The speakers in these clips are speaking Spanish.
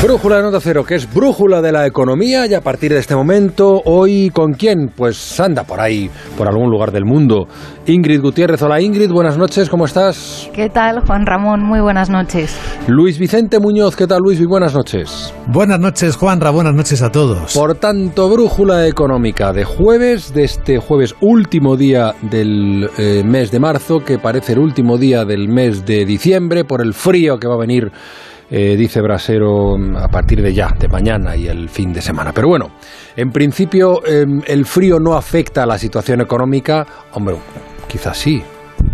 Brújula de Nota Cero, que es brújula de la economía y a partir de este momento, hoy con quién? Pues anda por ahí, por algún lugar del mundo. Ingrid Gutiérrez, hola Ingrid, buenas noches, ¿cómo estás? ¿Qué tal, Juan Ramón? Muy buenas noches. Luis Vicente Muñoz, ¿qué tal Luis? Y buenas noches. Buenas noches, Juanra, buenas noches a todos. Por tanto, brújula económica de jueves, de este jueves último día del eh, mes de marzo, que parece el último día del mes de diciembre, por el frío que va a venir eh, dice Brasero, a partir de ya, de mañana y el fin de semana. Pero bueno, en principio em, el frío no afecta a la situación económica. Hombre, quizás sí,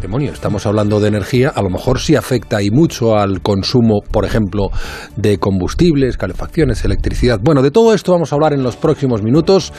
demonio, estamos hablando de energía, a lo mejor sí afecta y mucho al consumo, por ejemplo, de combustibles, calefacciones, electricidad. Bueno, de todo esto vamos a hablar en los próximos minutos,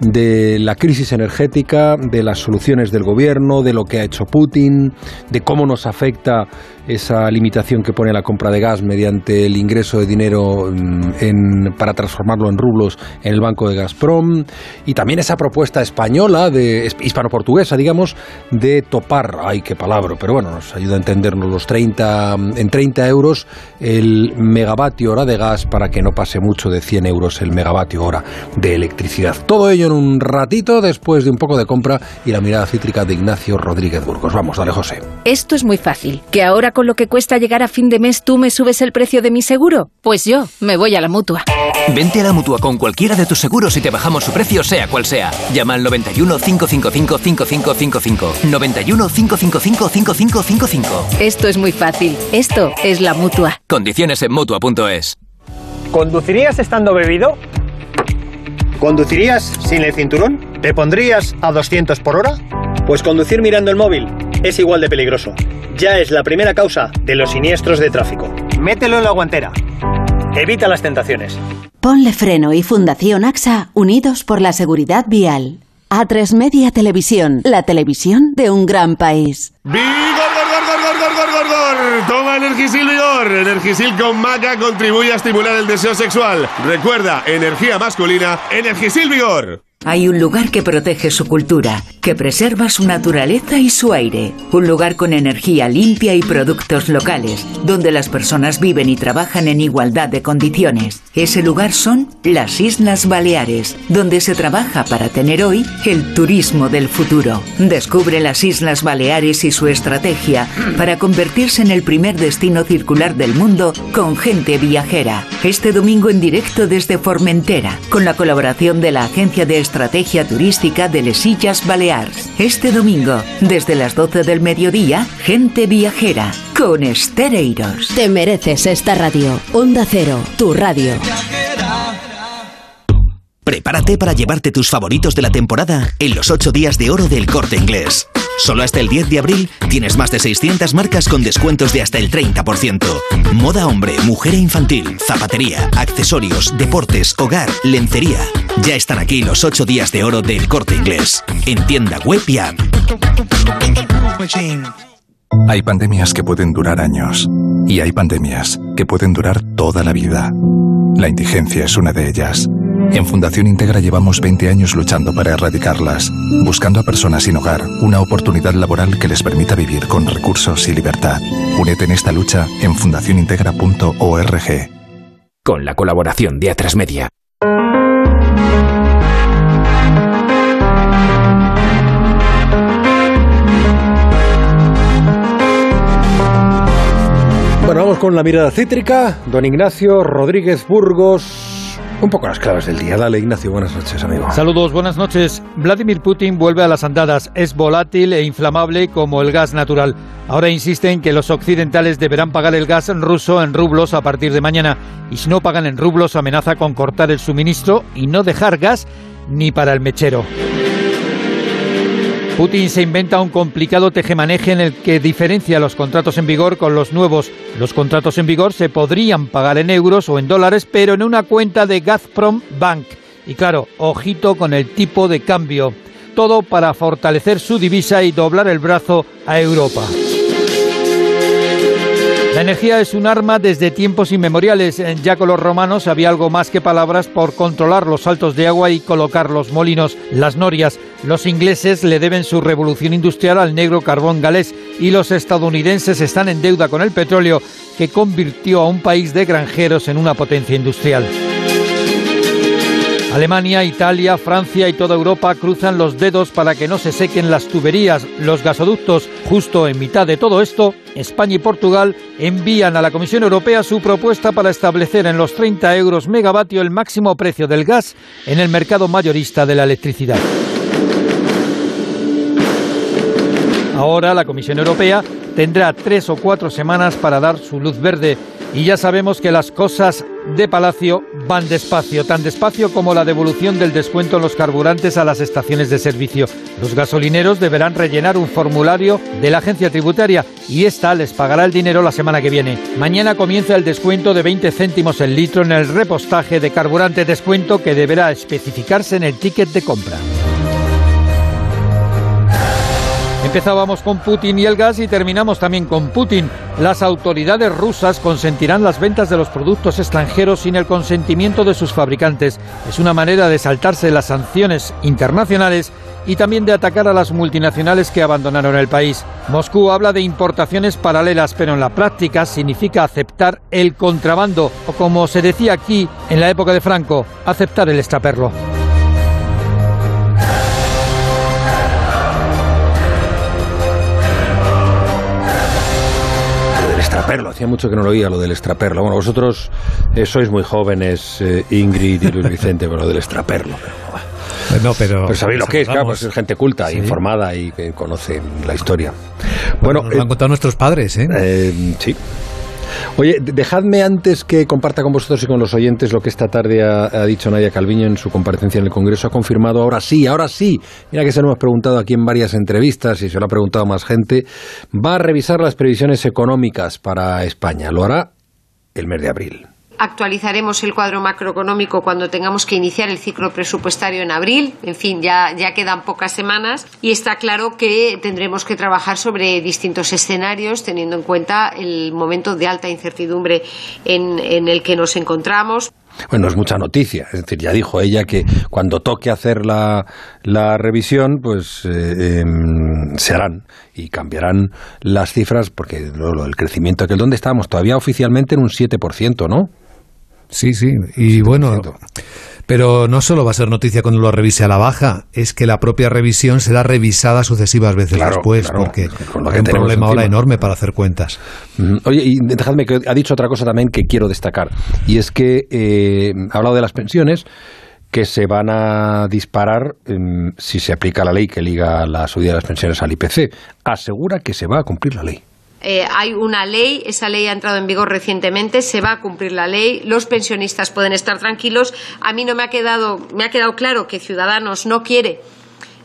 de la crisis energética, de las soluciones del gobierno, de lo que ha hecho Putin, de cómo nos afecta esa limitación que pone la compra de gas mediante el ingreso de dinero mm, para transformarlo en rublos en el banco de Gazprom y también esa propuesta española, de hispano-portuguesa, digamos, de topar, ay qué palabra, pero bueno, nos ayuda a entendernos los 30, en 30 euros el megavatio hora de gas para que no pase mucho de 100 euros el megavatio hora de electricidad. Todo ello en un ratito después de un poco de compra y la mirada cítrica de Ignacio Rodríguez Burgos. Vamos, dale José. Esto es muy fácil, que ahora con lo que cuesta llegar a fin de mes tú me subes el precio de mi seguro? Pues yo me voy a la mutua. Vente a la mutua con cualquiera de tus seguros y te bajamos su precio, sea cual sea. Llama al 91 555 5555. 91 555 5555. Esto es muy fácil. Esto es la mutua. Condiciones en mutua.es. ¿Conducirías estando bebido? ¿Conducirías sin el cinturón? ¿Te pondrías a 200 por hora? Pues conducir mirando el móvil es igual de peligroso. Ya es la primera causa de los siniestros de tráfico. Mételo en la guantera. Evita las tentaciones. Ponle freno y Fundación AXA unidos por la seguridad vial. A3 Media Televisión, la televisión de un gran país. ¡Vigor, gor, gor, gor, gor, gor, gor, Toma Energisil Vigor. Energisil con maca contribuye a estimular el deseo sexual. Recuerda, energía masculina, Energisil Vigor. Hay un lugar que protege su cultura, que preserva su naturaleza y su aire. Un lugar con energía limpia y productos locales, donde las personas viven y trabajan en igualdad de condiciones. Ese lugar son las Islas Baleares, donde se trabaja para tener hoy el turismo del futuro. Descubre las Islas Baleares y su estrategia para convertirse en el primer destino circular del mundo con gente viajera. Este domingo en directo desde Formentera, con la colaboración de la Agencia de Estrategia Turística de Les Illas Balears. Este domingo, desde las 12 del mediodía, gente viajera con Estereiros. Te mereces esta radio. Onda Cero, tu radio. Prepárate para llevarte tus favoritos de la temporada en los 8 días de oro del corte inglés. Solo hasta el 10 de abril tienes más de 600 marcas con descuentos de hasta el 30%. Moda hombre, mujer e infantil, zapatería, accesorios, deportes, hogar, lencería. Ya están aquí los 8 días de oro del corte inglés. En tienda web y app. Hay pandemias que pueden durar años y hay pandemias que pueden durar toda la vida. La indigencia es una de ellas. En Fundación Integra llevamos 20 años luchando para erradicarlas, buscando a personas sin hogar una oportunidad laboral que les permita vivir con recursos y libertad. Únete en esta lucha en fundacionintegra.org. Con la colaboración de Atrasmedia. Bueno, vamos con la mirada cítrica. Don Ignacio Rodríguez Burgos. Un poco las claves del día. Dale, Ignacio, buenas noches, amigo. Saludos, buenas noches. Vladimir Putin vuelve a las andadas. Es volátil e inflamable como el gas natural. Ahora insisten que los occidentales deberán pagar el gas ruso en rublos a partir de mañana. Y si no pagan en rublos, amenaza con cortar el suministro y no dejar gas ni para el mechero. Putin se inventa un complicado tejemaneje en el que diferencia los contratos en vigor con los nuevos. Los contratos en vigor se podrían pagar en euros o en dólares, pero en una cuenta de Gazprom Bank. Y claro, ojito con el tipo de cambio. Todo para fortalecer su divisa y doblar el brazo a Europa. La energía es un arma desde tiempos inmemoriales. Ya con los romanos había algo más que palabras por controlar los saltos de agua y colocar los molinos, las norias. Los ingleses le deben su revolución industrial al negro carbón galés y los estadounidenses están en deuda con el petróleo que convirtió a un país de granjeros en una potencia industrial. Alemania, Italia, Francia y toda Europa cruzan los dedos para que no se sequen las tuberías, los gasoductos. Justo en mitad de todo esto, España y Portugal envían a la Comisión Europea su propuesta para establecer en los 30 euros megavatio el máximo precio del gas en el mercado mayorista de la electricidad. Ahora la Comisión Europea tendrá tres o cuatro semanas para dar su luz verde y ya sabemos que las cosas de Palacio van despacio, tan despacio como la devolución del descuento en los carburantes a las estaciones de servicio. Los gasolineros deberán rellenar un formulario de la agencia tributaria y esta les pagará el dinero la semana que viene. Mañana comienza el descuento de 20 céntimos el litro en el repostaje de carburante, descuento que deberá especificarse en el ticket de compra. Empezábamos con Putin y el gas y terminamos también con Putin. Las autoridades rusas consentirán las ventas de los productos extranjeros sin el consentimiento de sus fabricantes. Es una manera de saltarse las sanciones internacionales y también de atacar a las multinacionales que abandonaron el país. Moscú habla de importaciones paralelas, pero en la práctica significa aceptar el contrabando, o como se decía aquí en la época de Franco, aceptar el extraperlo. Extraperlo. Hacía mucho que no lo oía lo del extraperlo. Bueno, vosotros eh, sois muy jóvenes, eh, Ingrid y Luis Vicente, pero lo del extraperlo. No, pero, sabéis lo que es, claro, pues es gente culta, sí. informada y que conoce la historia. Bueno, bueno nos lo han contado nuestros padres, ¿eh? eh sí. Oye, dejadme antes que comparta con vosotros y con los oyentes lo que esta tarde ha, dicho Nadia Calviño en su comparecencia en el Congreso. Ha confirmado, ahora sí, ahora sí. Mira que se lo hemos preguntado aquí en varias entrevistas y se lo ha preguntado más gente. Va a revisar las previsiones económicas para España. Lo hará el mes de abril actualizaremos el cuadro macroeconómico cuando tengamos que iniciar el ciclo presupuestario en abril. En fin, ya, ya quedan pocas semanas y está claro que tendremos que trabajar sobre distintos escenarios teniendo en cuenta el momento de alta incertidumbre en, en el que nos encontramos. Bueno, es mucha noticia. Es decir, ya dijo ella que cuando toque hacer la, la revisión, pues eh, eh, se harán y cambiarán las cifras, porque lo, lo, el crecimiento, que ¿dónde estábamos? Todavía oficialmente en un 7%, ¿no? Sí, sí. Y bueno, pero no solo va a ser noticia cuando lo revise a la baja, es que la propia revisión será revisada sucesivas veces claro, después, claro, porque con lo hay que un problema ahora enorme para hacer cuentas. Mm, Oye, y dejadme que ha dicho otra cosa también que quiero destacar, y es que eh, ha hablado de las pensiones que se van a disparar eh, si se aplica la ley que liga la subida de las pensiones al IPC. Asegura que se va a cumplir la ley. Eh, hay una ley, esa ley ha entrado en vigor recientemente, se va a cumplir la ley, los pensionistas pueden estar tranquilos. A mí no me ha quedado, me ha quedado claro que Ciudadanos no quiere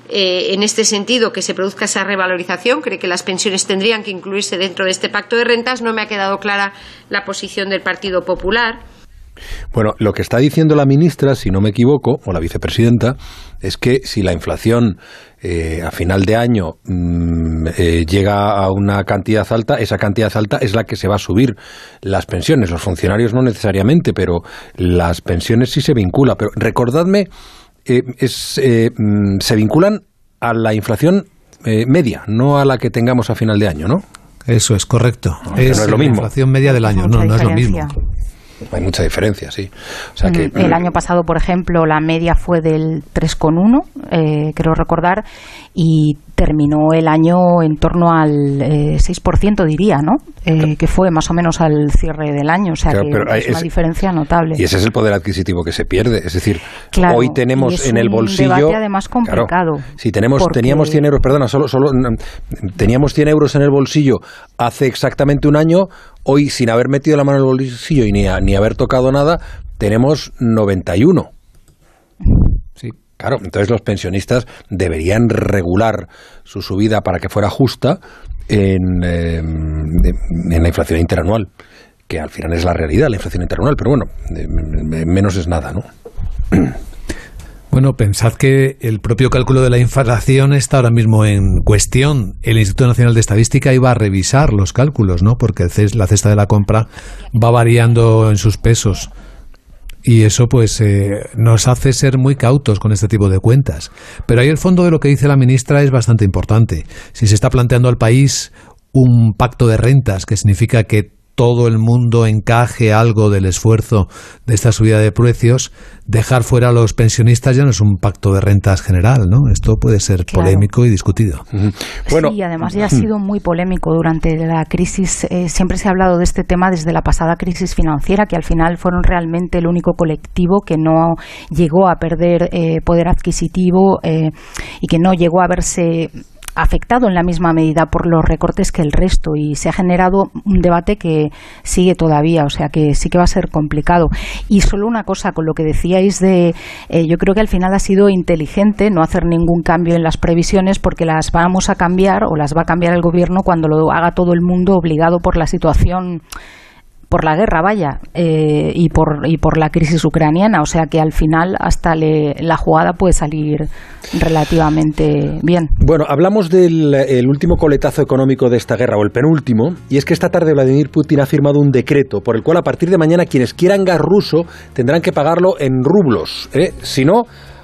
eh, en este sentido que se produzca esa revalorización, cree que las pensiones tendrían que incluirse dentro de este pacto de rentas. No me ha quedado clara la posición del Partido Popular. Bueno, lo que está diciendo la ministra, si no me equivoco, o la vicepresidenta, es que si la inflación eh, a final de año mmm, eh, llega a una cantidad alta, esa cantidad alta es la que se va a subir las pensiones. Los funcionarios no necesariamente, pero las pensiones sí se vincula. Pero recordadme, eh, es, mmm, se vinculan a la inflación eh, media, no a la que tengamos a final de año, ¿no? Eso es correcto. No, es, es no es lo mismo. la inflación media del año, no, no es lo mismo. Hay mucha diferencia, sí. Mm, el año pasado, por ejemplo, la media fue del 3,1, eh, creo recordar, y terminó el año en torno al eh, 6%, diría, ¿no? Eh, que fue más o menos al cierre del año. O sea claro, que es una diferencia notable. Y ese es el poder adquisitivo que se pierde. Es decir, claro, hoy tenemos en el bolsillo. Un debate además complicado. Claro, si tenemos, porque... teníamos 100 euros, perdona, solo, solo teníamos 100 euros en el bolsillo hace exactamente un año, hoy sin haber metido la mano en el bolsillo y ni, a, ni haber tocado nada, tenemos 91. Claro, entonces los pensionistas deberían regular su subida para que fuera justa en, eh, en la inflación interanual, que al final es la realidad, la inflación interanual, pero bueno, eh, menos es nada, ¿no? Bueno, pensad que el propio cálculo de la inflación está ahora mismo en cuestión. El Instituto Nacional de Estadística iba a revisar los cálculos, ¿no? Porque la cesta de la compra va variando en sus pesos. Y eso pues eh, nos hace ser muy cautos con este tipo de cuentas. Pero ahí el fondo de lo que dice la ministra es bastante importante. Si se está planteando al país un pacto de rentas, que significa que todo el mundo encaje algo del esfuerzo de esta subida de precios, dejar fuera a los pensionistas ya no es un pacto de rentas general, ¿no? Esto puede ser polémico y discutido. Bueno, sí, además ya ha sido muy polémico durante la crisis. Eh, siempre se ha hablado de este tema desde la pasada crisis financiera, que al final fueron realmente el único colectivo que no llegó a perder eh, poder adquisitivo eh, y que no llegó a verse afectado en la misma medida por los recortes que el resto y se ha generado un debate que sigue todavía, o sea que sí que va a ser complicado. Y solo una cosa con lo que decíais de, eh, yo creo que al final ha sido inteligente no hacer ningún cambio en las previsiones porque las vamos a cambiar o las va a cambiar el gobierno cuando lo haga todo el mundo obligado por la situación por la guerra, vaya, eh, y, por, y por la crisis ucraniana. O sea que al final hasta la jugada puede salir relativamente bien. Bueno, hablamos del último coletazo económico de esta guerra, o el penúltimo, y es que esta tarde Vladimir Putin ha firmado un decreto por el cual a partir de mañana quienes quieran gas ruso tendrán que pagarlo en rublos. ¿eh? Si no,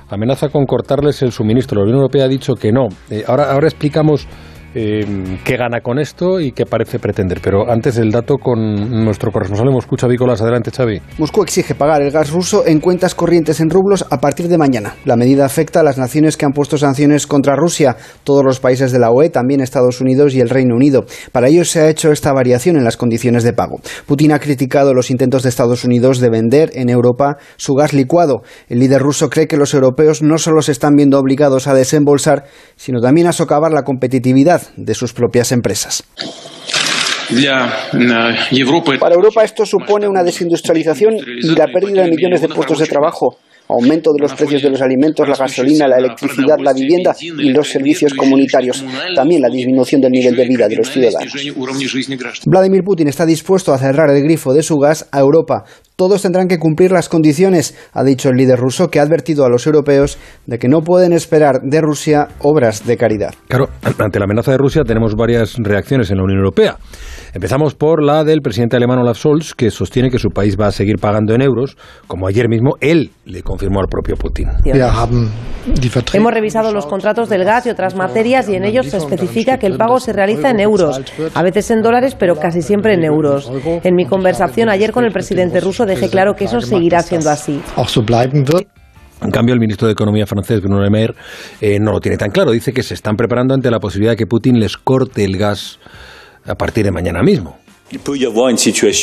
amenaza con cortarles el suministro. La Unión Europea ha dicho que no. Eh, ahora, ahora explicamos eh, qué gana con esto y qué parece pretender. Pero antes el dato con nuestro corresponsal en Moscú, Xavi Colas. Adelante, Xavi. Moscú exige pagar el gas ruso en cuentas corrientes en rublos a partir de mañana. La medida afecta a las naciones que han puesto sanciones contra Rusia, todos los países de la UE, también Estados Unidos y el Reino Unido. Para ello se ha hecho esta variación en las condiciones de pago. Putin ha criticado los intentos de Estados Unidos de vender en Europa su gas licuado. El líder ruso cree que los europeos no solo se están viendo obligados a desembolsar, sino también a socavar la competitividad de sus propias empresas. Para Europa esto supone una desindustrialización y la pérdida de millones de puestos de trabajo aumento de los precios de los alimentos, la gasolina, la electricidad, la vivienda y los servicios comunitarios, también la disminución del nivel de vida de los ciudadanos. Vladimir Putin está dispuesto a cerrar el grifo de su gas a Europa. Todos tendrán que cumplir las condiciones, ha dicho el líder ruso, que ha advertido a los europeos de que no pueden esperar de Rusia obras de caridad. Claro, ante la amenaza de Rusia tenemos varias reacciones en la Unión Europea. Empezamos por la del presidente alemán Olaf Scholz, que sostiene que su país va a seguir pagando en euros, como ayer mismo él le confirmó al propio Putin. Hemos revisado los contratos del gas y otras materias y en ellos se especifica que el pago se realiza en euros, a veces en dólares, pero casi siempre en euros. En mi conversación ayer con el presidente ruso dejé claro que eso seguirá siendo así. En cambio, el ministro de Economía francés, Bruno Le Maire, eh, no lo tiene tan claro. Dice que se están preparando ante la posibilidad de que Putin les corte el gas a partir de mañana mismo.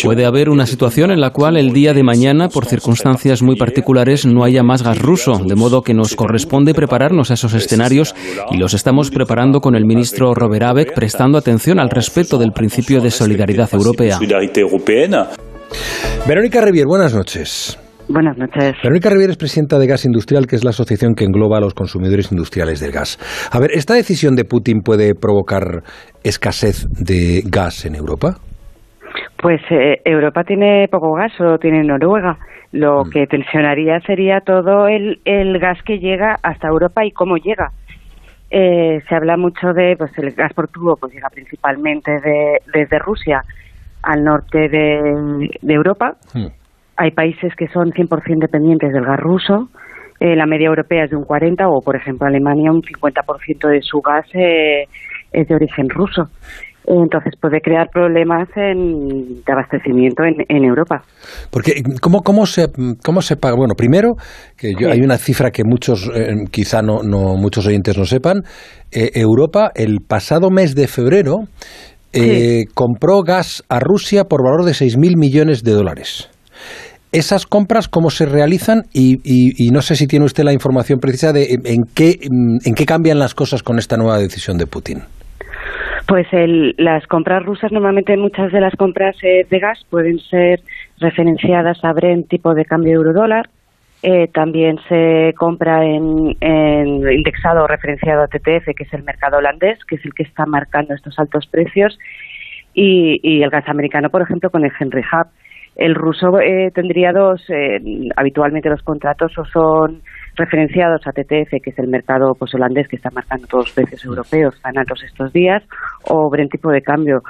Puede haber una situación en la cual el día de mañana, por circunstancias muy particulares, no haya más gas ruso, de modo que nos corresponde prepararnos a esos escenarios y los estamos preparando con el ministro Robert Abeck, prestando atención al respeto del principio de solidaridad europea. Verónica Rivier, buenas noches. Buenas noches. Verónica Rivier es presidenta de Gas Industrial, que es la asociación que engloba a los consumidores industriales del gas. A ver, ¿esta decisión de Putin puede provocar escasez de gas en Europa? Pues eh, Europa tiene poco gas, solo tiene Noruega. Lo mm. que tensionaría sería todo el, gas que llega hasta Europa y cómo llega. Eh, se habla mucho de, pues el gas por tubo, pues llega principalmente de, desde Rusia al norte de, Europa. Mm hay países que son 100% dependientes del gas ruso. Eh, la media europea es de un 40 o, por ejemplo, Alemania un 50% de su gas eh, es de origen ruso. Entonces puede crear problemas en, de abastecimiento en, Europa. Porque cómo cómo se cómo se paga. Bueno, primero que hay una cifra que muchos eh, quizá no, no muchos oyentes no sepan. Europa el pasado mes de febrero compró gas a Rusia por valor de 6.000 millones de dólares esas compras cómo se realizan y, no sé si tiene usted la información precisa de en qué, en qué cambian las cosas con esta nueva decisión de Putin. Pues las compras rusas, normalmente muchas de las compras eh, de gas pueden ser referenciadas a Brent tipo de cambio euro-dólar. Eh, también se compra en, en indexado o referenciado a TTF, que es el mercado holandés, que es el que está marcando estos altos precios. Y, y el gas americano, por ejemplo, con el Henry Hub. El ruso eh, tendría dos, eh, habitualmente los contratos o son referenciados a TTF, que es el mercado pues, holandés que está marcando todos los precios europeos tan altos estos días, o Brent tipo de cambio.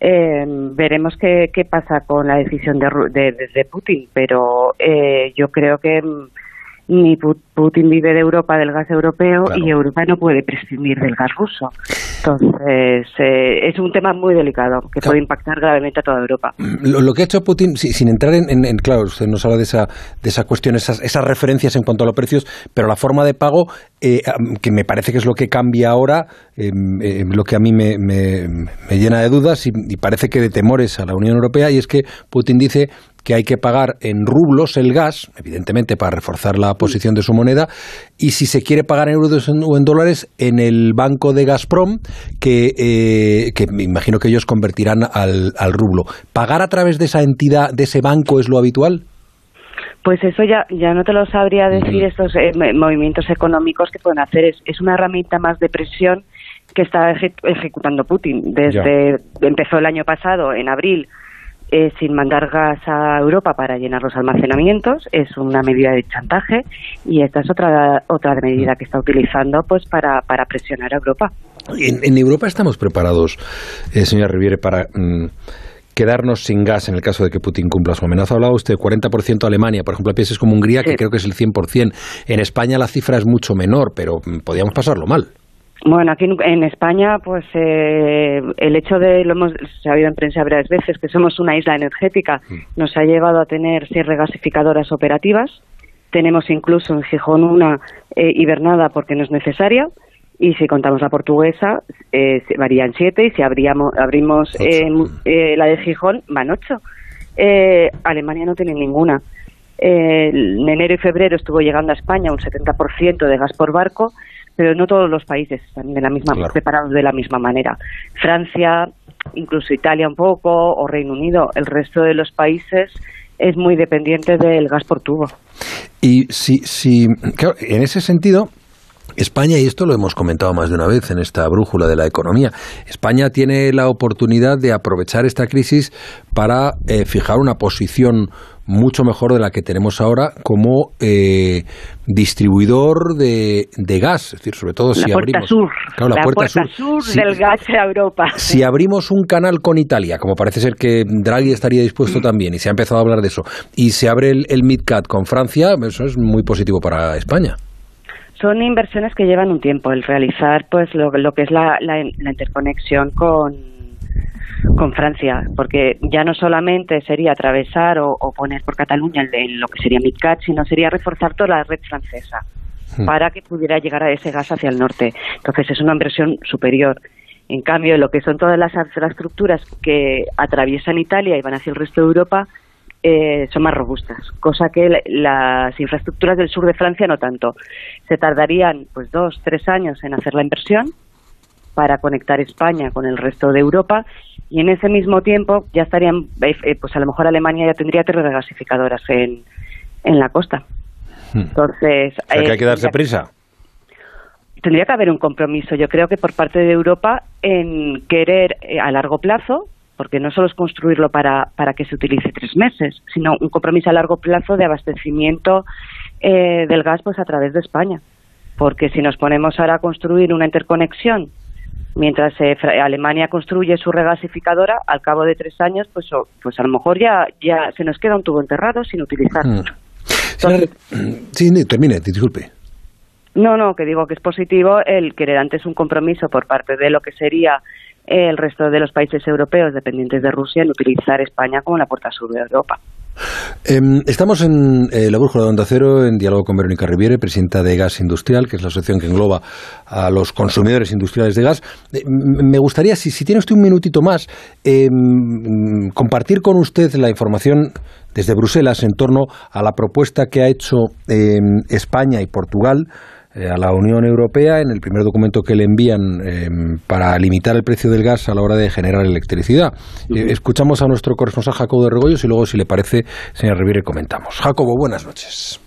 Eh, veremos qué, qué pasa con la decisión de, de, de Putin, pero eh, yo creo que mm, ni Putin vive de Europa, del gas europeo, y Europa no puede prescindir del gas ruso. Entonces, eh, es un tema muy delicado que puede impactar gravemente a toda Europa. Lo, que ha hecho Putin, sin entrar en, en, claro, usted nos habla de esa, de esa cuestión, esas, esas referencias en cuanto a los precios, pero la forma de pago, eh, que me parece que es lo que cambia ahora, eh, lo que a mí me, me, me llena de dudas y, y parece que de temores a la Unión Europea, y es que Putin dice que hay que pagar en rublos el gas, evidentemente para reforzar la posición de su moneda, y si se quiere pagar en euros o en dólares, en el banco de Gazprom, que, eh, que me imagino que ellos convertirán al, al rublo. ¿Pagar a través de esa entidad, de ese banco, es lo habitual? Pues eso ya, ya no te lo sabría decir estos eh, movimientos económicos que pueden hacer. Es, es una herramienta más de presión que está ejecutando Putin. Desde empezó el año pasado, en abril, eh, sin mandar gas a Europa para llenar los almacenamientos, es una medida de chantaje y esta es otra otra medida que está utilizando pues para, para presionar a Europa. En, Europa estamos preparados, eh, señora Riviere, para mm, quedarnos sin gas en el caso de que Putin cumpla su amenaza. Ha hablado usted 40% Alemania, por ejemplo, a países como Hungría, que creo que es el 100%. En España la cifra es mucho menor, pero mm, podríamos pasarlo mal. Bueno, aquí en España, pues eh, el hecho de, lo hemos sabido en prensa varias veces, que somos una isla energética, mm. nos ha llevado a tener seis regasificadoras operativas. Tenemos incluso en Gijón una eh, hibernada porque no es necesaria. Y si contamos la portuguesa, eh, varían siete. Y si abríamos, abrimos eh, la de Gijón, van ocho. Alemania no tiene ninguna. en enero y febrero estuvo llegando a España un 70% de gas por barco pero no todos los países están de la misma, preparados de la misma manera. Francia, incluso Italia un poco, o Reino Unido, el resto de los países es muy dependiente del gas por tubo. Y si, si claro, en ese sentido, España, y esto lo hemos comentado más de una vez en esta brújula de la economía, España tiene la oportunidad de aprovechar esta crisis para eh, fijar una posición mucho mejor de la que tenemos ahora como eh, distribuidor de, de, gas, es decir, sobre todo si abrimos la, puerta, sur, del gas a Europa. Si abrimos un canal con Italia, como parece ser que Draghi estaría dispuesto también y se ha empezado a hablar de eso, y se abre el, el MidCat con Francia, eso es muy positivo para España son inversiones que llevan un tiempo el realizar pues lo, lo que es la, la, la interconexión con con Francia, porque ya no solamente sería atravesar o, poner por Cataluña en lo que sería MidCat, sino sería reforzar toda la red francesa hmm. para que pudiera llegar a ese gas hacia el norte. Entonces es una inversión superior. En cambio, lo que son todas las infraestructuras que atraviesan Italia y van hacia el resto de Europa eh, son más robustas, cosa que las infraestructuras del sur de Francia no tanto. Se tardarían pues dos, tres años en hacer la inversión para conectar España con el resto de Europa y en ese mismo tiempo ya estarían, eh, eh, pues a lo mejor Alemania ya tendría tres regasificadoras en, en la costa. Hmm. Entonces... hay que eh, darse prisa. Tendría que haber un compromiso, yo creo que por parte de Europa en querer a largo plazo, porque no solo es construirlo para, para que se utilice tres meses, sino un compromiso a largo plazo de abastecimiento del gas pues a través de España. Porque si nos ponemos ahora a construir una interconexión mientras eh, Alemania construye su regasificadora, al cabo de tres años, pues, pues a lo mejor ya, ya se nos queda un tubo enterrado sin utilizar. Hmm. sí, termine, disculpe. No, no, que digo que es positivo el querer antes un compromiso por parte de lo que sería el resto de los países europeos dependientes de Rusia en utilizar España como la puerta sur de Europa. Em, estamos en eh, la brújula de Onda Cero en diálogo con Verónica Riviere, presidenta de Gas Industrial, que es la asociación que engloba a los consumidores industriales de gas. Eh, me gustaría, si, si tiene usted un minutito más, em, compartir con usted la información desde Bruselas en torno a la propuesta que ha hecho em, España y Portugal eh, a la Unión Europea en el primer documento que le envían em, para limitar el precio del gas a la hora de generar electricidad. Eh, escuchamos a nuestro corresponsal Jacobo de Regoyos y luego, si le parece, señor Riviere, comentamos. Jacobo, buenas noches.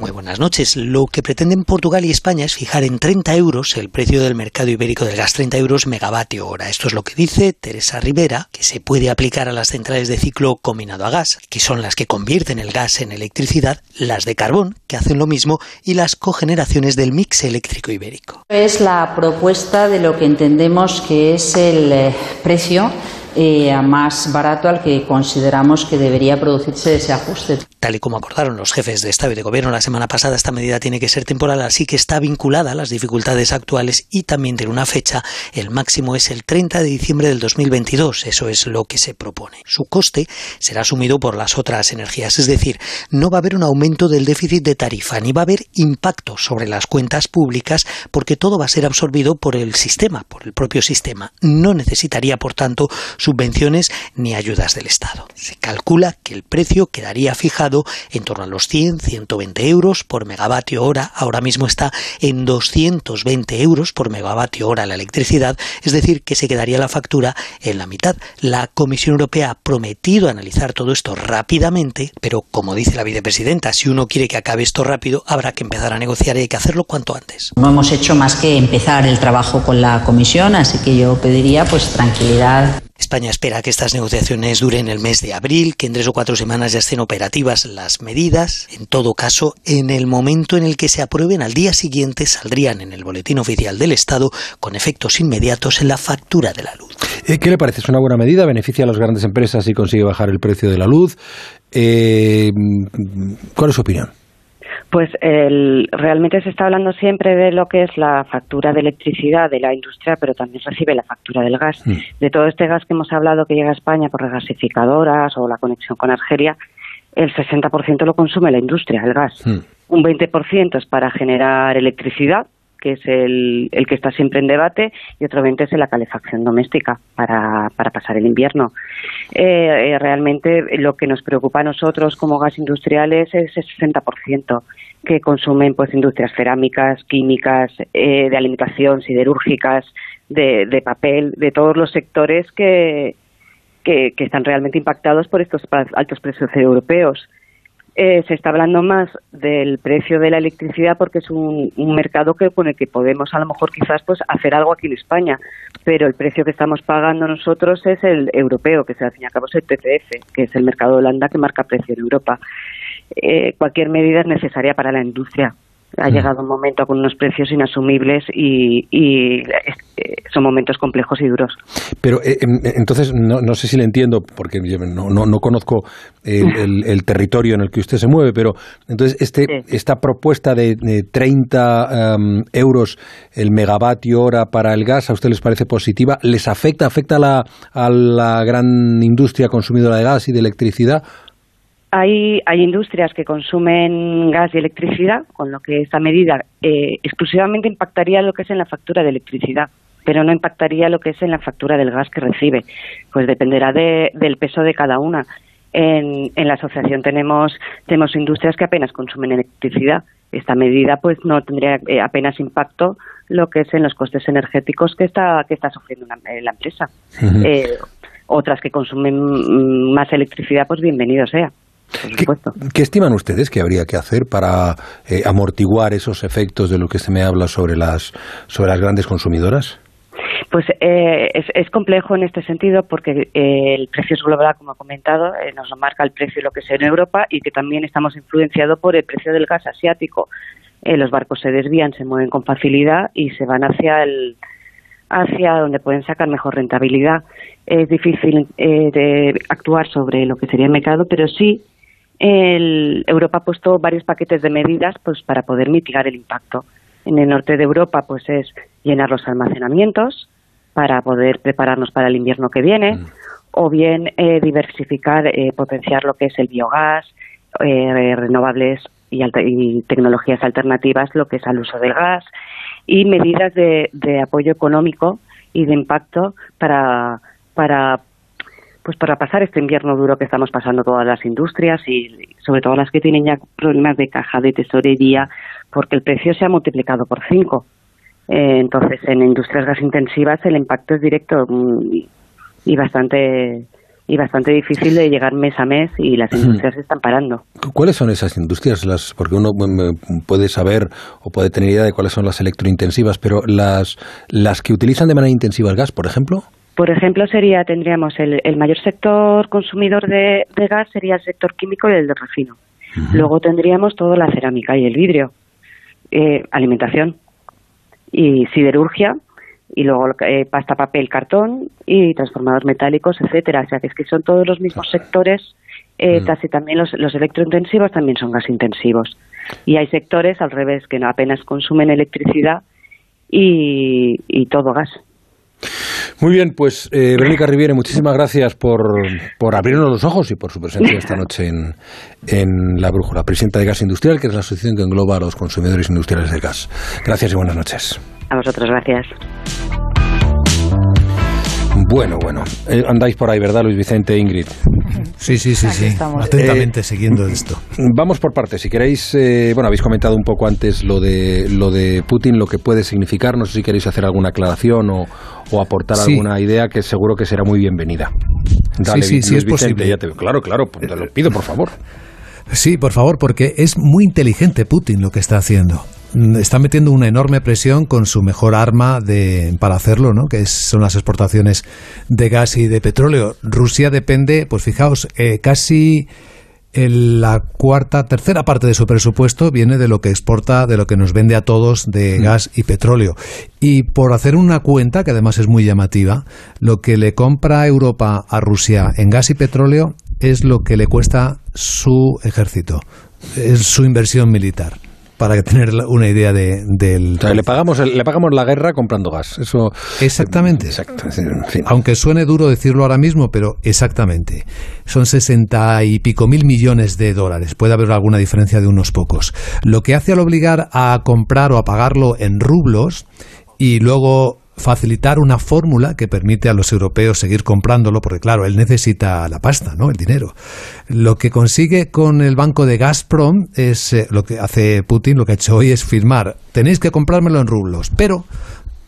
Muy buenas noches. Lo que pretenden Portugal y España es fijar en 30 euros el precio del mercado ibérico del gas, 30 euros megavatio hora. Esto es lo que dice Teresa Rivera, que se puede aplicar a las centrales de ciclo combinado a gas, que son las que convierten el gas en electricidad, las de carbón, que hacen lo mismo, y las cogeneraciones del mix eléctrico ibérico. Es la propuesta de lo que entendemos que es el eh, precio eh, más barato al que consideramos que debería producirse ese ajuste. Tal y como acordaron los jefes de Estado y de Gobierno la semana pasada, esta medida tiene que ser temporal, así que está vinculada a las dificultades actuales y también tiene una fecha. El máximo es el 30 de diciembre del 2022. Eso es lo que se propone. Su coste será asumido por las otras energías, es decir, no va a haber un aumento del déficit de tarifa ni va a haber impacto sobre las cuentas públicas porque todo va a ser absorbido por el sistema, por el propio sistema. No necesitaría, por tanto, subvenciones ni ayudas del Estado. Se calcula que el precio quedaría fijado en torno a los 100, 120 euros por megavatio hora. Ahora mismo está en 220 euros por megavatio hora la electricidad, es decir, que se quedaría la factura en la mitad. La Comisión Europea ha prometido analizar todo esto rápidamente, pero como dice la vicepresidenta, si uno quiere que acabe esto rápido, habrá que empezar a negociar y hay que hacerlo cuanto antes. No hemos hecho más que empezar el trabajo con la Comisión, así que yo pediría pues tranquilidad. España espera que estas negociaciones duren el mes de abril, que en tres o cuatro semanas ya estén operativas las medidas. En todo caso, en el momento en el que se aprueben, al día siguiente saldrían en el boletín oficial del Estado con efectos inmediatos en la factura de la luz. Eh, ¿Qué le parece? ¿Es una buena medida? ¿Beneficia a las grandes empresas y consigue bajar el precio de la luz? Eh, ¿Cuál es su opinión? Pues el, realmente se está hablando siempre de lo que es la factura de electricidad de la industria, pero también recibe la factura del gas. Mm. De todo este gas que hemos hablado que llega a España por regasificadoras o la conexión con Argelia, el 60% lo consume la industria, el gas. Mm. Un 20% es para generar electricidad, que es el, el que está siempre en debate, y otro 20% es la calefacción doméstica para, para pasar el invierno. Eh, eh, realmente lo que nos preocupa a nosotros como gas industriales es el 60% que consumen pues industrias cerámicas, químicas, eh, de alimentación, siderúrgicas, de, de papel, de todos los sectores que, que, que están realmente impactados por estos altos precios europeos. Eh, se está hablando más del precio de la electricidad porque es un, un mercado que con el que podemos a lo mejor quizás pues hacer algo aquí en España, pero el precio que estamos pagando nosotros es el europeo, que se al fin y al cabo es el TTF, que es el mercado de Holanda que marca precio en Europa. Eh, cualquier medida es necesaria para la industria. Ha llegado un momento con unos precios inasumibles y, y, eh, son momentos complejos y duros. Pero eh, em, entonces, no, no sé si le entiendo, porque no, no, no conozco el, el- el territorio en el que usted se mueve, pero entonces este, esta propuesta de, de 30 em, euros el megavatio hora para el gas, ¿a usted les parece positiva? ¿Les afecta? ¿Afecta a la, a la gran industria consumidora de gas y de electricidad? Hay, hay industrias que consumen gas y electricidad, con lo que esta medida eh, exclusivamente impactaría lo que es en la factura de electricidad, pero no impactaría lo que es en la factura del gas que recibe. Pues dependerá de- del peso de cada una. En, en la asociación tenemos, tenemos industrias que apenas consumen electricidad. Esta medida pues no tendría eh, apenas impacto lo que es en los costes energéticos que está, que está sufriendo una- eh, la empresa. Eh, otras que consumen mm, más electricidad, pues bienvenido sea. ¿Qué estiman ustedes que habría que hacer para eh, amortiguar esos efectos de lo que se me habla sobre las, sobre las grandes consumidoras? Pues eh, es, es complejo en este sentido porque eh, el precio es global, como he comentado, eh, nos lo marca el precio lo que es en Europa y que también estamos influenciados por el precio del gas asiático. Los barcos se desvían, se mueven con facilidad y se van hacia el hacia donde pueden sacar mejor rentabilidad. Es difícil eh, de actuar sobre lo que sería el mercado, pero sí el, Europa ha puesto varios paquetes de medidas pues para poder mitigar el impacto. En el norte de Europa pues es llenar los almacenamientos para poder prepararnos para el invierno que viene o bien eh, diversificar, eh, potenciar lo que es el biogás, eh, renovables y, alta- y tecnologías alternativas, lo que es al uso del gas y medidas de, de apoyo económico y de impacto para, para pues para pasar este invierno duro que estamos pasando todas las industrias y sobre todo las que tienen ya problemas de caja de tesorería porque el precio se ha multiplicado por cinco. Eh, entonces, en industrias gasintensivas el impacto es directo mm, y bastante y bastante difícil de llegar mes a mes y las industrias se están parando. ¿Cuáles son esas industrias? Las, porque uno puede saber o puede tener idea de cuáles son las electrointensivas, pero las, las que utilizan de manera intensiva el gas, por ejemplo. Por ejemplo, sería tendríamos el, el mayor sector consumidor de, gas sería el sector químico y el de refino. Luego tendríamos toda la cerámica y el vidrio, eh, alimentación y siderurgia, y luego eh, pasta, papel, cartón y transformadores metálicos, etcétera. O sea, que es que son todos los mismos sectores, eh, mm. casi también los, los electrointensivos también son gas intensivos. Y hay sectores al revés que no apenas consumen electricidad y, y todo gas. Muy bien, pues eh, Verónica Riviere, muchísimas gracias por, por abrirnos los ojos y por su presencia esta noche en, en La Brújula, presidenta de Gas Industrial, que es la asociación que engloba a los consumidores industriales de gas. Gracias y buenas noches. A vosotros, gracias. Bueno, bueno. Eh, andáis por ahí, ¿verdad, Luis Vicente e Ingrid? Sí, sí, sí, sí. Atentamente eh, siguiendo esto. Vamos por partes. Si queréis, eh, bueno, habéis comentado un poco antes lo de lo de Putin, lo que puede significar. No sé si queréis hacer alguna aclaración o, o aportar alguna idea que seguro que será muy bienvenida. Dale, sí, sí, es posible. Ya te... Claro, claro, pues te lo pido, por favor. Sí, por favor, porque es muy inteligente Putin lo que está haciendo. Mm, está metiendo una enorme presión con su mejor arma de, para hacerlo, ¿no? que son las exportaciones de gas y de petróleo. Rusia depende, pues fijaos, eh, casi la cuarta, tercera parte de su presupuesto viene de lo que exporta, de lo que nos vende a todos de mm. gas y petróleo. Y por hacer una cuenta, que además es muy llamativa, lo que le compra Europa a Rusia en gas y petróleo es lo que le cuesta su ejército, es su inversión militar para tener una idea de, del... le, pagamos le pagamos la guerra comprando gas. Eso, exactamente. Exacto, Aunque suene duro decirlo ahora mismo, pero exactamente. Son sesenta y pico mil millones de dólares. Puede haber alguna diferencia de unos pocos. Lo que hace al obligar a comprar o a pagarlo en rublos y luego facilitar una fórmula que permite a los europeos seguir comprándolo, porque claro, él necesita la pasta, ¿no? El dinero. Lo que consigue con el banco de Gazprom es eh, lo que hace Putin, lo que ha hecho hoy es firmar, tenéis que comprármelo en rublos, pero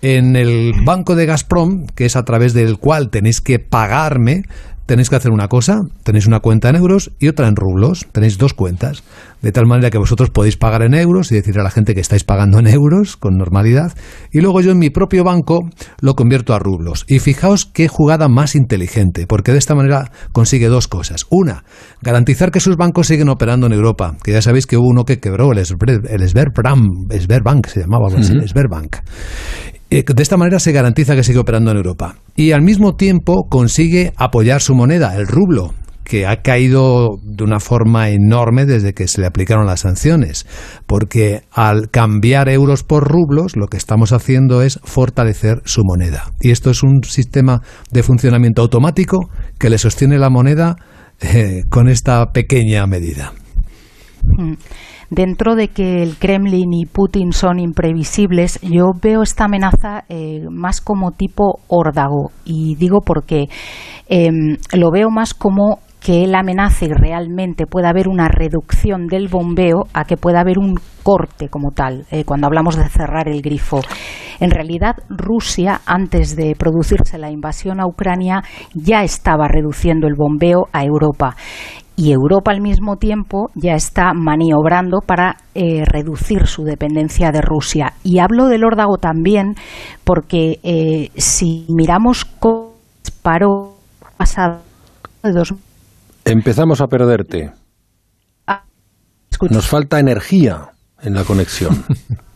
en el banco de Gazprom, que es a través del cual tenéis que pagarme, tenéis que hacer una cosa, tenéis una cuenta en euros y otra en rublos, tenéis dos cuentas, de tal manera que vosotros podéis pagar en euros y decir a la gente que estáis pagando en euros con normalidad, y luego yo en mi propio banco lo convierto a rublos. Y fijaos qué jugada más inteligente, porque de esta manera consigue dos cosas. Una, garantizar que sus bancos siguen operando en Europa, que ya sabéis que hubo uno que quebró, el, Sberbank, se llamaba Sberbank. Eh, de esta manera se garantiza que sigue operando en Europa. Y al mismo tiempo consigue apoyar su moneda, el rublo, que ha caído de una forma enorme desde que se le aplicaron las sanciones, porque al cambiar euros por rublos lo que estamos haciendo es fortalecer su moneda. Y esto es un sistema de funcionamiento automático que le sostiene la moneda eh, con esta pequeña medida. Mm dentro de que el Kremlin y Putin son imprevisibles, yo veo esta amenaza eh, más como tipo órdago. Y digo porque em, lo veo más como que él amenace y realmente pueda haber una reducción del bombeo a que pueda haber un corte como tal, eh, cuando hablamos de cerrar el grifo. En realidad, Rusia, antes de producirse la invasión a Ucrania, ya estaba reduciendo el bombeo a Europa y Europa al mismo tiempo ya está maniobrando para eh, reducir su dependencia de Rusia. Y hablo del órdago también porque eh, si miramos cómo paró pasado de dos... Empezamos a perderte. Ah, Nos falta energía en la conexión.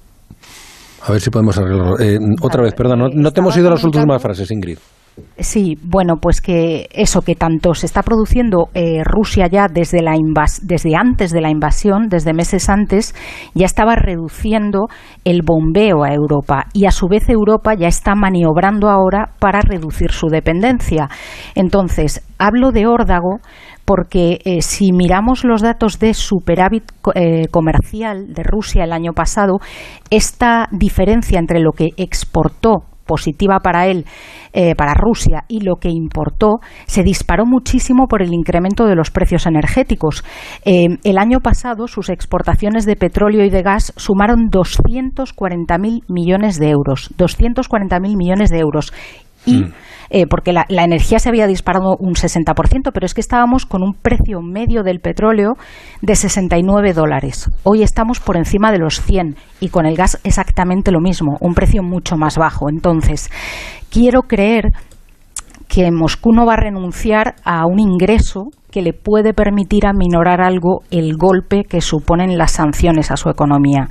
A ver si podemos arreglarlo. Eh, otra vez, perdón, no, no te hemos ido las últimas frases, Ingrid. Sí, bueno, pues que eso que tanto se está produciendo eh, Rusia ya desde, la desde antes de la invasión, desde meses antes, ya estaba reduciendo el bombeo a Europa y a su vez Europa ya está maniobrando ahora para reducir su dependencia. Entonces, hablo de órdago porque eh, si miramos los datos de superávit eh, comercial de Rusia el año pasado, esta diferencia entre lo que exportó positiva para él, eh, para Rusia, y lo que importó, se disparó muchísimo por el incremento de los precios energéticos. Eh, el año pasado sus exportaciones de petróleo y de gas sumaron 240.000 millones de euros. 240.000 millones de euros y mm. eh, porque la, la, energía se había disparado un 60%, pero es que estábamos con un precio medio del petróleo de 69 dólares. Hoy estamos por encima de los 100 y con el gas exactamente lo mismo, un precio mucho más bajo. Entonces, quiero creer que Moscú no va a renunciar a un ingreso que le puede permitir aminorar algo el golpe que suponen las sanciones a su economía.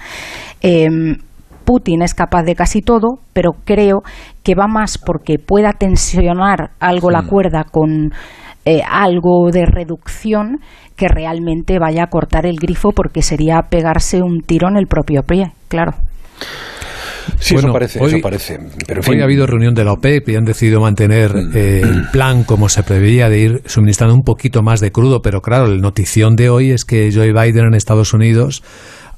Em, Putin es capaz de casi todo, pero creo que va más porque pueda tensionar algo la cuerda con eh, algo de reducción que realmente vaya a cortar el grifo porque sería pegarse un tiro en el propio pie, claro. Sí, eso parece, hoy, eso parece. Pero hoy ha habido reunión de la OPEP y han decidido mantener mm. eh, el plan como se preveía de ir suministrando un poquito más de crudo, pero claro, la notición de hoy es que Joe Biden en Estados Unidos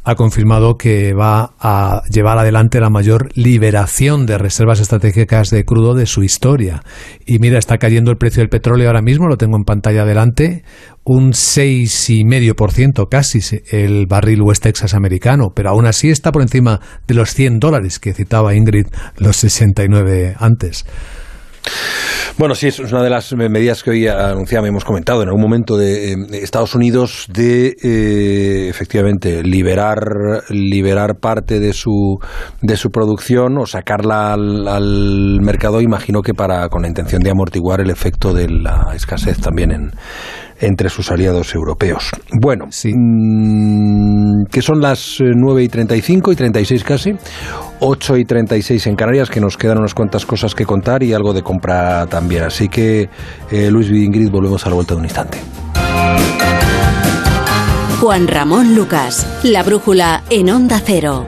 ha confirmado que va a llevar adelante la mayor liberación de reservas estratégicas de crudo de su historia. Y mira, está cayendo el precio del petróleo ahora mismo, lo tengo en pantalla adelante, un 6,5% casi el barril West Texas americano, pero aún así está por encima de los 100 dólares que citaba Ingrid, los 69 antes. Bueno, sí, es una de las medidas que hoy anunciaba, hemos comentado en algún momento de, eh, Estados Unidos de eh, efectivamente liberar liberar parte de su de su producción o sacarla al, mercado. Imagino que para con la intención de amortiguar el efecto de la escasez también en entre sus aliados europeos. Bueno, sí. Mm, que son las 9 y 35 y 36 casi, 8 y 36 en Canarias, que nos quedan unas cuantas cosas que contar y algo de compra también. Así que, eh, Luis Ingrid, volvemos a la vuelta de un instante. Juan Ramón Lucas, la brújula en Onda Cero.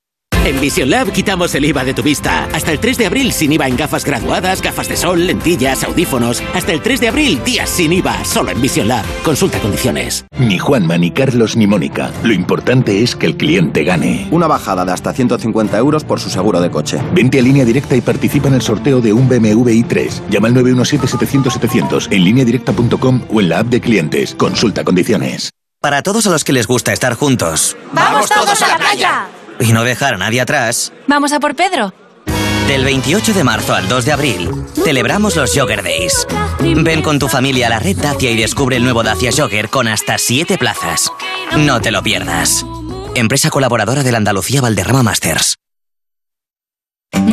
En Vision Lab quitamos el IVA de tu vista. Hasta el 3 de abril sin IVA en gafas graduadas, gafas de sol, lentillas, audífonos. Hasta el 3 de abril, días sin IVA, solo en Vision Lab. Consulta condiciones. Ni Juanma, ni Carlos, ni Mónica. Lo importante es que el cliente gane. Una bajada de hasta 150 euros por su seguro de coche. Vente a línea directa y participa en el sorteo de un BMW i3. Llama al 917-700-700 en lineadirecta.com o en la app de clientes. Consulta condiciones. Para todos a los que les gusta estar juntos. ¡Vamos todos a la playa! Y no dejar a nadie atrás. Vamos a por Pedro. Del 28 de marzo al 2 de abril, celebramos los Jogger Days. Ven con tu familia a la red Dacia y descubre el nuevo Dacia Jogger con hasta 7 plazas. No te lo pierdas. Empresa colaboradora de la Andalucía Valderrama Masters.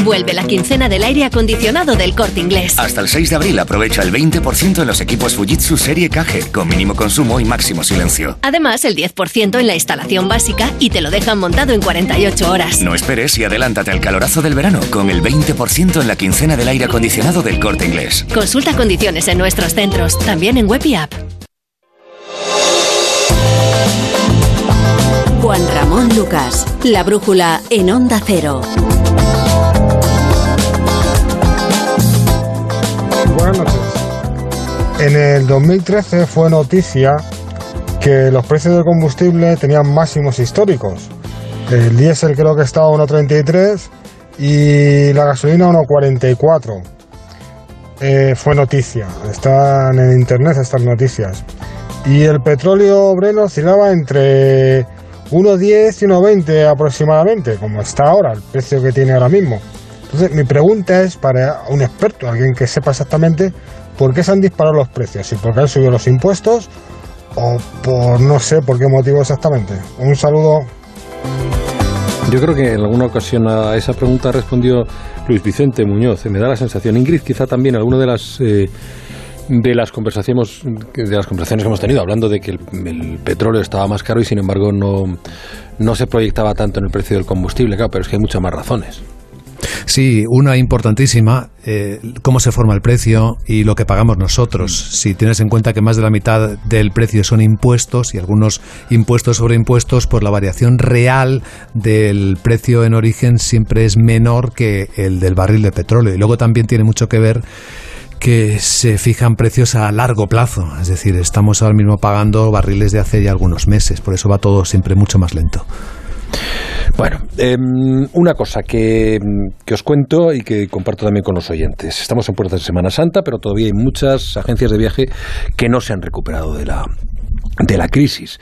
Vuelve la quincena del aire acondicionado del corte inglés. Hasta el 6 de abril aprovecha el 20% en los equipos Fujitsu Serie KG con mínimo consumo y máximo silencio. Además, el 10% en la instalación básica y te lo dejan montado en 48 horas. No esperes y adelántate al calorazo del verano con el 20% en la quincena del aire acondicionado del corte inglés. Consulta condiciones en nuestros centros, también en web y app. Juan Ramón Lucas, la brújula en Onda Cero. Buenas noches. En el 2013 fue noticia que los precios del combustible tenían máximos históricos. El diésel creo que estaba a 1,33 y la gasolina a 1,44. Eh, fue noticia, están en internet estas noticias. Y el petróleo Breno oscilaba entre 1,10 y 1,20 aproximadamente, como está ahora, el precio que tiene ahora mismo. Entonces, mi pregunta es para un experto, alguien que sepa exactamente por qué se han disparado los precios, si porque han subido los impuestos o por no sé por qué motivo exactamente. Un saludo. Yo creo que en alguna ocasión a esa pregunta respondió Luis Vicente Muñoz. Me da la sensación, Ingrid, quizá también alguna de las eh, de las conversaciones de las conversaciones que hemos tenido, hablando de que el, petróleo estaba más caro y sin embargo no, no se proyectaba tanto en el precio del combustible. Claro, pero es que hay muchas más razones. Sí, una importantísima, eh, cómo se forma el precio y lo que pagamos nosotros. Mm. Si tienes en cuenta que más de la mitad del precio son impuestos y algunos impuestos sobre impuestos, pues la variación real del precio en origen siempre es menor que el del barril de petróleo. Y luego también tiene mucho que ver que se fijan precios a largo plazo, es decir, estamos ahora mismo pagando barriles de hace ya algunos meses, por eso va todo siempre mucho más lento. Bueno, em, una cosa que, que, os cuento y que comparto también con los oyentes. Estamos en puertas de Semana Santa, pero todavía hay muchas agencias de viaje que no se han recuperado de la, de la crisis.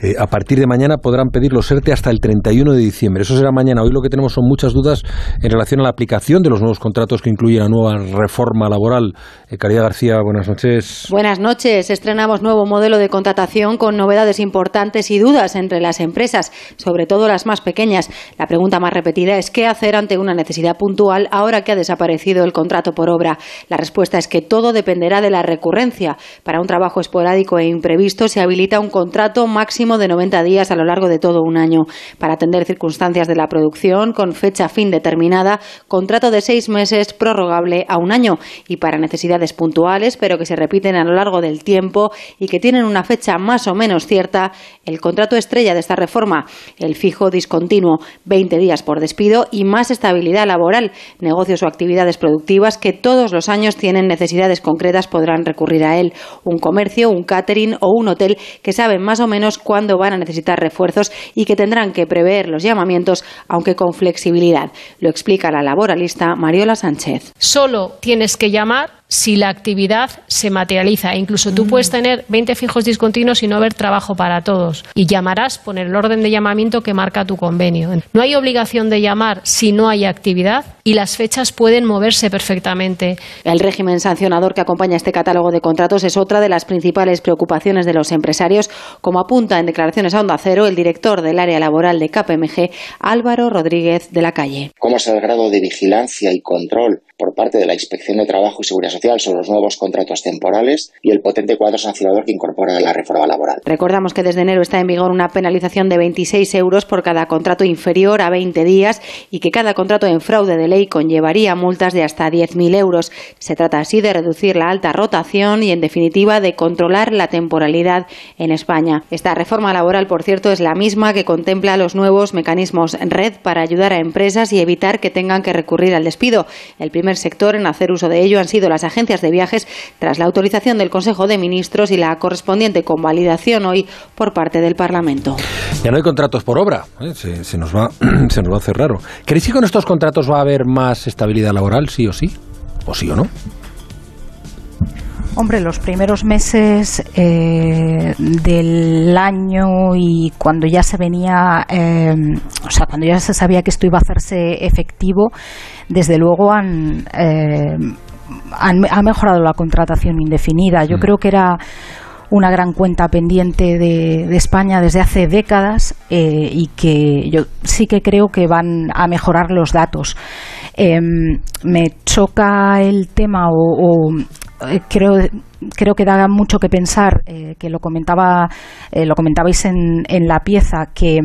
Eh, a partir de mañana podrán pedir los ERTE hasta el 31 de diciembre. Eso será mañana. Hoy lo que tenemos son muchas dudas en relación a la aplicación de los nuevos contratos que incluyen la nueva reforma laboral. Eh, Caridad García, buenas noches. Buenas noches. Estrenamos nuevo modelo de contratación con novedades importantes y dudas entre las empresas, sobre todo las más pequeñas. La pregunta más repetida es qué hacer ante una necesidad puntual ahora que ha desaparecido el contrato por obra. La respuesta es que todo dependerá de la recurrencia. Para un trabajo esporádico e imprevisto se habilita un contrato máximo de 90 días a lo largo de todo un año. Para atender circunstancias de la producción con fecha fin determinada, contrato de seis meses prorrogable a un año. Y para necesidades puntuales, pero que se repiten a lo largo del tiempo y que tienen una fecha más o menos cierta, el contrato estrella de esta reforma, el fijo discontinuo, 20 días por despido y más estabilidad laboral, negocios o actividades productivas que todos los años tienen necesidades concretas podrán recurrir a él. Un comercio, un catering o un hotel que saben más o menos cuándo van a necesitar refuerzos y que tendrán que prever los llamamientos, aunque con flexibilidad. Lo explica la laboralista Mariola Sánchez. Solo tienes que llamar si la actividad se materializa. Incluso tú puedes tener 20 fijos discontinuos y no haber trabajo para todos. Y llamarás por el orden de llamamiento que marca tu convenio. No hay obligación de llamar si no hay actividad y las fechas pueden moverse perfectamente. El régimen sancionador que acompaña este catálogo de contratos es otra de las principales preocupaciones de los empresarios, como apunta en declaraciones a Onda Cero el director del área laboral de KPMG, Álvaro Rodríguez de la Calle. ¿Cómo es el grado de vigilancia y control por parte de la Inspección de Trabajo y Seguridad Social sobre los nuevos contratos temporales y el potente cuadro sancionador que incorpora la reforma laboral. Recordamos que desde enero está en vigor una penalización de 26 euros por cada contrato inferior a 20 días y que cada contrato en fraude de ley conllevaría multas de hasta 10.000 euros. Se trata así de reducir la alta rotación y, en definitiva, de controlar la temporalidad en España. Esta reforma laboral, por cierto, es la misma que contempla los nuevos mecanismos red para ayudar a empresas y evitar que tengan que recurrir al despido. El primer sector en hacer uso de ello han sido las agencias de viajes tras la autorización del Consejo de Ministros y la correspondiente convalidación hoy por parte del Parlamento. Ya no hay contratos por obra, ¿eh? se, nos va, se nos va a hacer raro. ¿Creéis que con estos contratos va a haber más estabilidad laboral, sí o sí? ¿O sí o no? Hombre, los primeros meses eh, del año y cuando ya se venía, eh, o sea, cuando ya se sabía que esto iba a hacerse efectivo, desde luego han, eh, han ha mejorado la contratación indefinida. Yo mm. creo que era una gran cuenta pendiente de, España desde hace décadas y que yo sí que creo que van a mejorar los datos. me choca el tema o eh, creo creo que da mucho que pensar eh, que lo comentaba eh, lo comentabais en, en la pieza que,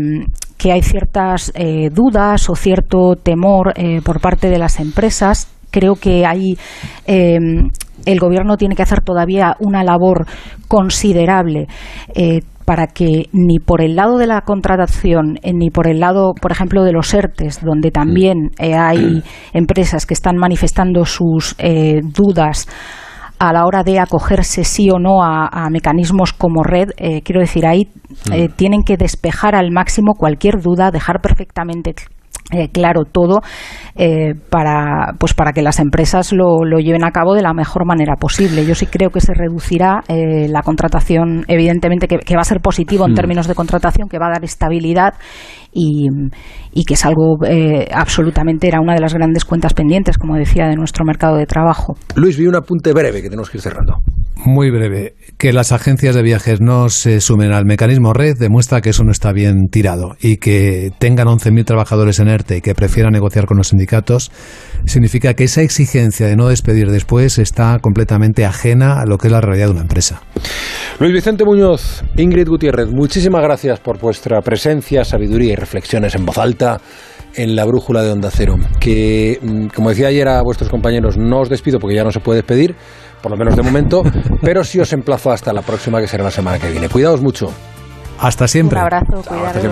que hay ciertas dudas o cierto temor por parte de las empresas. Creo que hay el gobierno tiene que hacer todavía una labor considerable para que ni por el lado de la contratación ni por el lado, por ejemplo, de los ERTES, donde también hay empresas que están manifestando sus dudas a la hora de acogerse sí o no a, mecanismos como red, eh, quiero decir, ahí eh, mm. tienen que despejar al máximo cualquier duda, dejar perfectamente eh, claro todo para pues para que las empresas lo, lo, lleven a cabo de la mejor manera posible. Yo sí creo que se reducirá la contratación, evidentemente que, que, va a ser positivo en mm. términos de contratación, que va a dar estabilidad y, y que es algo eh, absolutamente, era una de las grandes cuentas pendientes, como decía, de nuestro mercado de trabajo. Luis, vi un apunte breve que tenemos que ir cerrando. Muy breve. Que las agencias de viajes no se sumen al mecanismo red demuestra que eso no está bien tirado y que tengan 11.000 trabajadores en ERTE y que prefieran negociar con los sindicatos significa que esa exigencia de no despedir después está completamente ajena a lo que es la realidad de una empresa. Luis Vicente Muñoz, Ingrid Gutiérrez, muchísimas gracias por vuestra presencia, sabiduría y reflexiones en voz alta en la brújula de Onda Cero. Que, mm, como decía ayer a vuestros compañeros, no os despido porque ya no se puede despedir, por lo menos de momento, pero sí os emplazo hasta la próxima, que será la semana que viene. Cuidaos mucho. Hasta siempre. Un abrazo, cuidados.